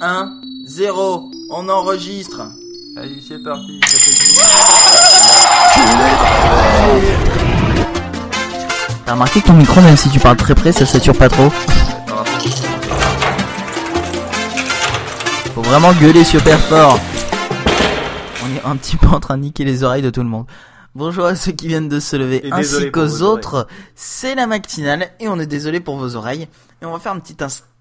1, 0, on enregistre. Allez, c'est parti, ça fait T'as remarqué que ton micro, même si tu parles très près, ça sature pas trop Faut vraiment gueuler super fort. On est un petit peu en train de niquer les oreilles de tout le monde. Bonjour à ceux qui viennent de se lever Et ainsi qu'aux autres. C'est la matinale et on est désolé pour vos oreilles. Et on va faire un petit instant.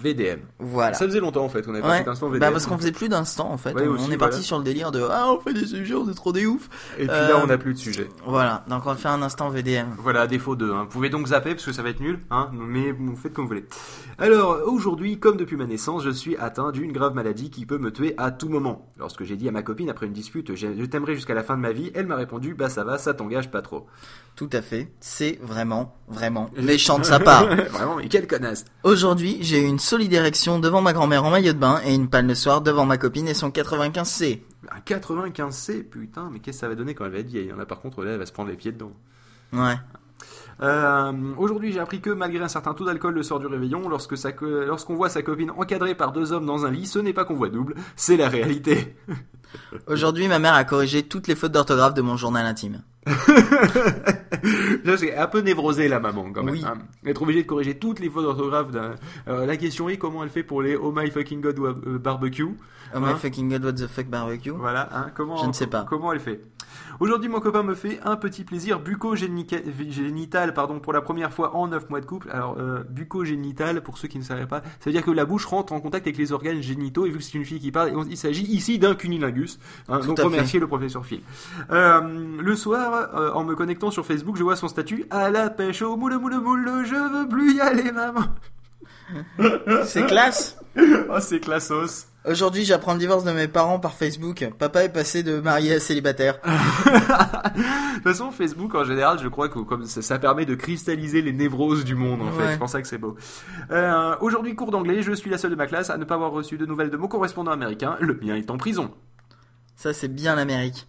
VDM. Voilà. Ça faisait longtemps en fait, on avait pas Ouais. fait instant VDM. Bah parce qu'on faisait plus d'instants en fait. Ouais, on, aussi, on est parti voilà. sur le délire de ah on fait des sujets, on est trop des ouf. Et puis Euh, là, on n'a plus de sujet. Voilà, donc on va faire un instant VDM. Voilà, à défaut de. Hein. Vous pouvez donc zapper parce que ça va être nul, hein, mais vous faites comme vous voulez. Alors, aujourd'hui, comme depuis ma naissance, je suis atteint d'une grave maladie qui peut me tuer à tout moment. Lorsque j'ai dit à ma copine après une dispute, je t'aimerai jusqu'à la fin de ma vie, elle m'a répondu, bah ça va, ça t'engage pas trop. Tout à fait. C'est vraiment, vraiment méchant de sa part. Vraiment, mais quelle connasse. Aujourd'hui, j'ai eu une solide érection devant ma grand-mère en maillot de bain et une panne le soir devant ma copine et son 95C. Un 95C, putain, mais qu'est-ce que ça va donner quand elle va être vieille? Là, par contre, là, elle va se prendre les pieds dedans. Ouais. Euh, Aujourd'hui, j'ai appris que malgré un certain taux d'alcool le soir du réveillon, lorsque lorsqu'on voit sa copine encadrée par deux hommes dans un lit, ce n'est pas qu'on voit double, c'est la réalité. Aujourd'hui, ma mère a corrigé toutes les fautes d'orthographe de mon journal intime. Là, c'est un peu névrosé la maman quand même. Oui. hein. Être obligé de corriger toutes les fautes d'orthographe. Euh, la question est comment elle fait pour les Oh my fucking god euh, barbecue. Oh my Hein fucking god, what the fuck barbecue. Voilà, hein, comment Je ne sais pas. comment elle fait? Aujourd'hui, mon copain me fait un petit plaisir bucco-génital pardon pour la première fois en 9 mois de couple. Alors euh, bucco-génital pour ceux qui ne savaient pas, ça veut dire que la bouche rentre en contact avec les organes génitaux et vu que c'est une fille qui parle, on- il s'agit ici d'un cunilingus. Hein, donc remercier le professeur Phil. Euh, le soir, euh, en me connectant sur Facebook, je vois son statut à la pêche au moule moule moule, je veux plus y aller maman. C'est classe. Oh c'est classos. Aujourd'hui, j'apprends le divorce de mes parents par Facebook. Papa est passé de marié à célibataire. De toute façon, Facebook en général, je crois que comme ça, ça permet de cristalliser les névroses du monde en fait. C'est pour ça que c'est beau. Euh, Aujourd'hui, cours d'anglais, je suis la seule de ma classe à ne pas avoir reçu de nouvelles de mon correspondant américain. Le mien est en prison. Ça, c'est bien l'Amérique.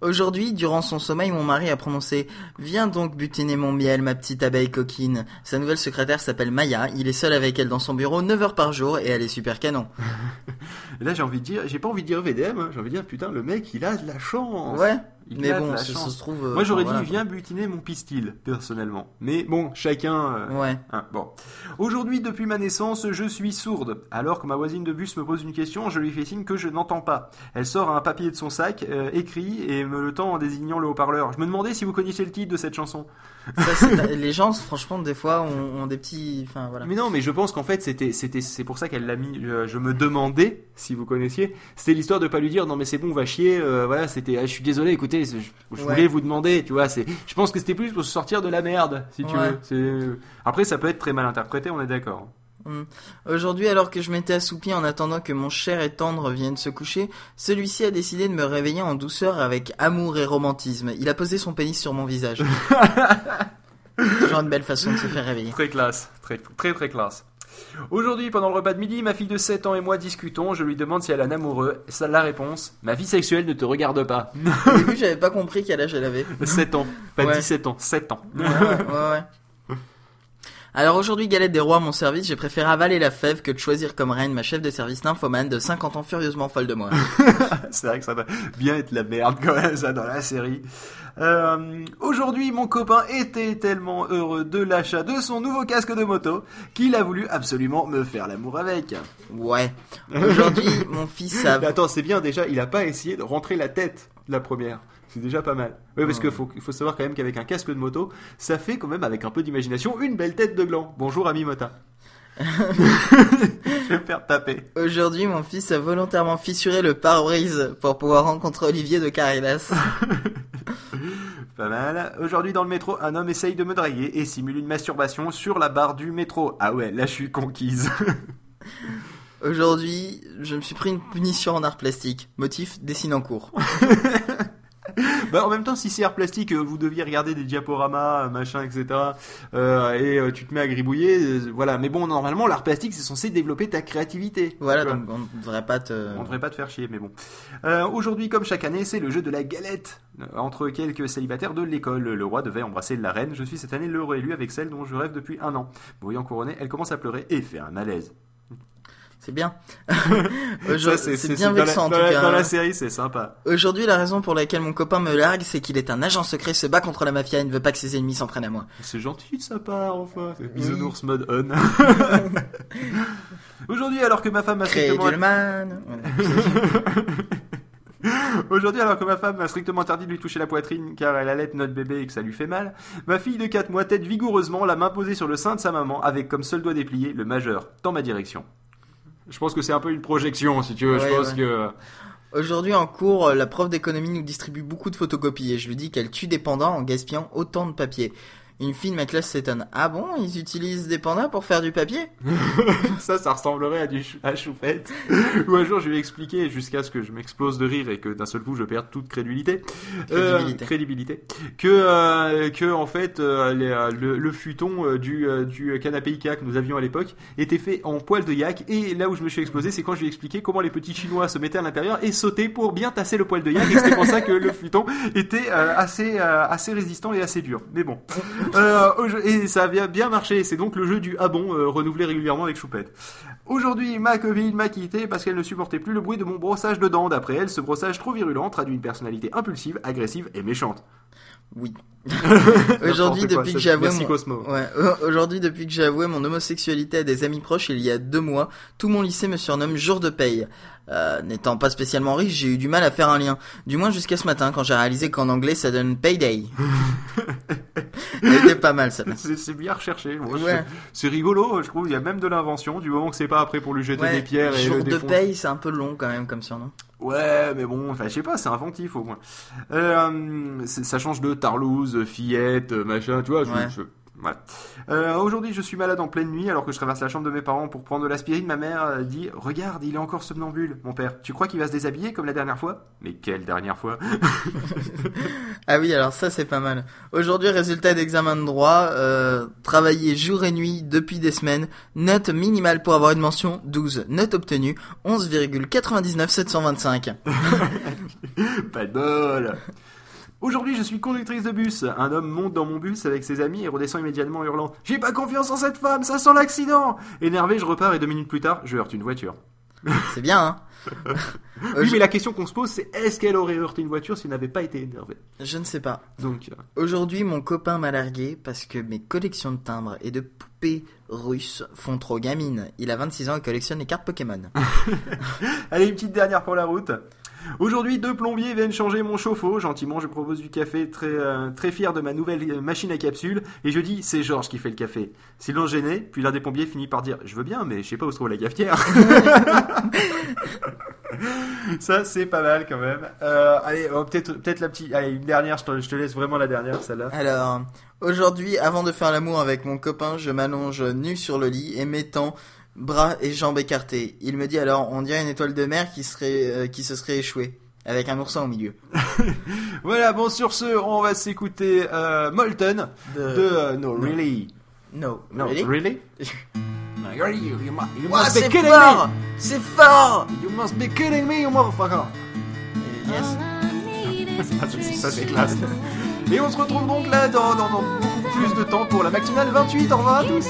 Aujourd'hui, durant son sommeil, mon mari a prononcé Viens donc butiner mon miel, ma petite abeille coquine. Sa nouvelle secrétaire s'appelle Maya. Il est seul avec elle dans son bureau 9 heures par jour et elle est super canon. Là, j'ai envie de dire, j'ai pas envie de dire VDM, hein, j'ai envie de dire putain, le mec, il a de la chance. Ouais, Il mais bon, la ça, se trouve. euh, Moi, j'aurais enfin, dit, voilà, viens butiner mon pistil, personnellement. Mais bon, chacun. euh. Ouais. Hein, bon. Aujourd'hui, depuis ma naissance, je suis sourde. Alors que ma voisine de bus me pose une question, je lui fais signe que je n'entends pas. Elle sort un papier de son sac, euh, écrit et me le tend en désignant le haut-parleur. Je me demandais si vous connaissiez le titre de cette chanson. Ça, les gens, franchement, des fois, ont, ont des petits. Enfin, voilà. Mais non, mais je pense qu'en fait, c'était, c'était, c'est pour ça qu'elle l'a mis. Je, je me demandais si vous connaissiez. C'était l'histoire de pas lui dire non mais c'est bon, va chier. euh, voilà, c'était. ah, je suis désolé. Écoutez, je, je Ouais. voulais vous demander. Tu vois, c'est. Je pense que c'était plus pour se sortir de la merde, si tu Ouais. veux. C'est. Après, ça peut être très mal interprété. On est d'accord. Hmm. Aujourd'hui, alors que je m'étais assoupi en attendant que mon cher et tendre vienne se coucher, celui-ci a décidé de me réveiller en douceur avec amour et romantisme. Il a posé son pénis sur mon visage. Toujours une belle façon de se faire réveiller. Très classe, très très très classe. Aujourd'hui, pendant le repas de midi, ma fille de 7 ans et moi discutons. Je lui demande si elle a un amoureux. Ça, la réponse Ma vie sexuelle ne te regarde pas. Au début, j'avais pas compris quel âge elle avait. 7 ans, pas Ouais. 17 ans, 7 ans. Ouais, ouais, ouais. Alors aujourd'hui, galette des rois à mon service, j'ai préféré avaler la fève que de choisir comme reine ma chef de service nymphomane de 50 ans furieusement folle de moi. C'est vrai que ça va bien être la merde quand même, ça, dans la série. Euh, Aujourd'hui, mon copain était tellement heureux de l'achat de son nouveau casque de moto qu'il a voulu absolument me faire l'amour avec. Ouais. Aujourd'hui, mon fils a... Mais attends, c'est bien déjà, il a pas essayé de rentrer la tête de la première. C'est déjà pas mal. Oui, parce qu'il faut, savoir quand même qu'avec un casque de moto, ça fait quand même, avec un peu d'imagination, une belle tête de gland. Bonjour, ami Mota. Je vais me faire taper. Aujourd'hui, mon fils a volontairement fissuré le pare-brise pour pouvoir rencontrer Olivier de Carilas. Pas mal. Aujourd'hui, dans le métro, un homme essaye de me draguer et simule une masturbation sur la barre du métro. Ah ouais, là, je suis conquise. Aujourd'hui, je me suis pris une punition en art plastique. Motif, dessine en cours. bah, en même temps, si c'est art plastique, euh, vous deviez regarder des diaporamas, euh, machin, etc. euh, et euh, tu te mets à gribouiller, voilà. Mais bon, normalement, l'art plastique, c'est censé développer ta créativité. Voilà, donc on ne devrait pas te... On devrait pas te faire chier, mais bon. Euh, Aujourd'hui, comme chaque année, c'est le jeu de la galette. Entre quelques célibataires de l'école, le roi devait embrasser la reine. Je suis cette année l'heureux élu avec celle dont je rêve depuis un an. Voyant couronné, elle commence à pleurer et fait un malaise. C'est bien. C'est bien dans la- vexant en tout cas. Dans la série, c'est sympa. Aujourd'hui, la raison pour laquelle mon copain me largue, c'est qu'il est un agent secret, se bat contre la mafia et ne veut pas que ses ennemis s'en prennent à moi. C'est gentil de sa part, enfin. C'est Bisounours mode on. Aujourd'hui, alors que ma femme a strictement... Crédulman. Aujourd'hui, alors que ma femme m'a strictement interdit de lui toucher la poitrine car elle allait notre bébé et que ça lui fait mal, ma fille de 4 mois tête vigoureusement la main posée sur le sein de sa maman avec comme seul doigt déplié le majeur dans ma direction. Je pense que c'est un peu une projection, si tu veux. je pense ouais. que... Aujourd'hui en cours, la prof d'économie nous distribue beaucoup de photocopies et je lui dis qu'elle tue des pandas en gaspillant autant de papier. Une fille de ma classe s'étonne. Ah bon, ils utilisent des pandas pour faire du papier Ça, ça ressemblerait à du chou- à choupette. Ou un jour, je lui ai expliqué jusqu'à ce que je m'explose de rire et que d'un seul coup, je perde toute crédulité. Crédibilité. Euh, crédibilité. Que, euh, que en fait, euh, les, le, le futon du, du canapé Ikea que nous avions à l'époque était fait en poil de yak. Et là où je me suis explosé, c'est quand je lui ai expliqué comment les petits chinois se mettaient à l'intérieur et sautaient pour bien tasser le poil de yak. Et c'était pour ça que le futon était assez, assez résistant et assez dur. Mais bon. Euh, et ça a bien, marché. C'est donc le jeu du ah bon, euh, renouvelé régulièrement avec Choupette. Aujourd'hui, ma copine m'a quitté parce qu'elle ne supportait plus le bruit de mon brossage de dents. D'après elle, ce brossage trop virulent traduit une personnalité impulsive, agressive et méchante. Oui. Aujourd'hui, depuis que j'ai avoué mon... Ouais, au- aujourd'hui, depuis que j'ai avoué mon homosexualité à des amis proches il y a deux mois, tout mon lycée me surnomme jour de paye. Euh, N'étant pas spécialement riche, j'ai eu du mal à faire un lien. Du moins jusqu'à ce matin, quand j'ai réalisé qu'en anglais ça donne payday. Elle était pas mal ça. C'est bien recherché. Ouais. C'est rigolo, je trouve. Il y a même de l'invention, du moment que c'est pas après pour lui jeter Ouais, des pierres jour de paye, c'est un peu long quand même comme surnom. Ouais, mais bon, enfin, je sais pas, c'est inventif au moins. Euh, ça change de Tarlouse, fillette, machin, tu vois. Je, Ouais. je- voilà. Euh, Aujourd'hui, je suis malade en pleine nuit alors que je traverse la chambre de mes parents pour prendre de l'aspirine. Ma mère euh, dit Regarde, il est encore somnambule, mon père. Tu crois qu'il va se déshabiller comme la dernière fois? Mais quelle dernière fois Ah oui, alors ça c'est pas mal. Aujourd'hui, résultat d'examen de droit, euh, travailler jour et nuit depuis des semaines, note minimale pour avoir une mention 12, note obtenue 11,99 725. Pas de bol Aujourd'hui, je suis conductrice de bus. Un homme monte dans mon bus avec ses amis et redescend immédiatement en hurlant J'ai pas confiance en cette femme, ça sent l'accident Énervé, je repars et deux minutes plus tard, je heurte une voiture. C'est bien, hein Euh, Oui, je- mais la question qu'on se pose, c'est est-ce qu'elle aurait heurté une voiture s'il n'avait pas été énervé? Je ne sais pas. Donc, euh, Aujourd'hui, mon copain m'a largué parce que mes collections de timbres et de poupées russes font trop gamine. Il a 26 ans et collectionne les cartes Pokémon. allez, une petite dernière pour la route. Aujourd'hui, deux plombiers viennent changer mon chauffe-eau. Gentiment, je propose du café, très, euh, très fier de ma nouvelle euh, machine à capsule. Et je dis, c'est Georges qui fait le café. Silence gêné, puis l'un des plombiers finit par dire, je veux bien, mais je sais pas où se trouve la cafetière. Ça, c'est pas mal quand même. Euh, allez, oh, peut-être la petite. Allez, une dernière, je te, je te laisse vraiment la dernière, celle-là. Alors, aujourd'hui, avant de faire l'amour avec mon copain, je m'allonge nu sur le lit et m'étends bras et jambes écartés. Il me dit alors, on dirait une étoile de mer qui serait, euh, qui se serait échouée. Avec un oursin au milieu. Voilà, bon, sur ce, on va s'écouter euh, Molten De... de euh, No, No. Really. No. No, Really? really? You, you, you must be c'est kidding fort C'est fort me! You must be kidding me, you motherfucker! Yes. Ça, c'est classe. Et on se retrouve donc là dans, dans, dans beaucoup plus de temps pour la matinale 28. Au revoir à tous!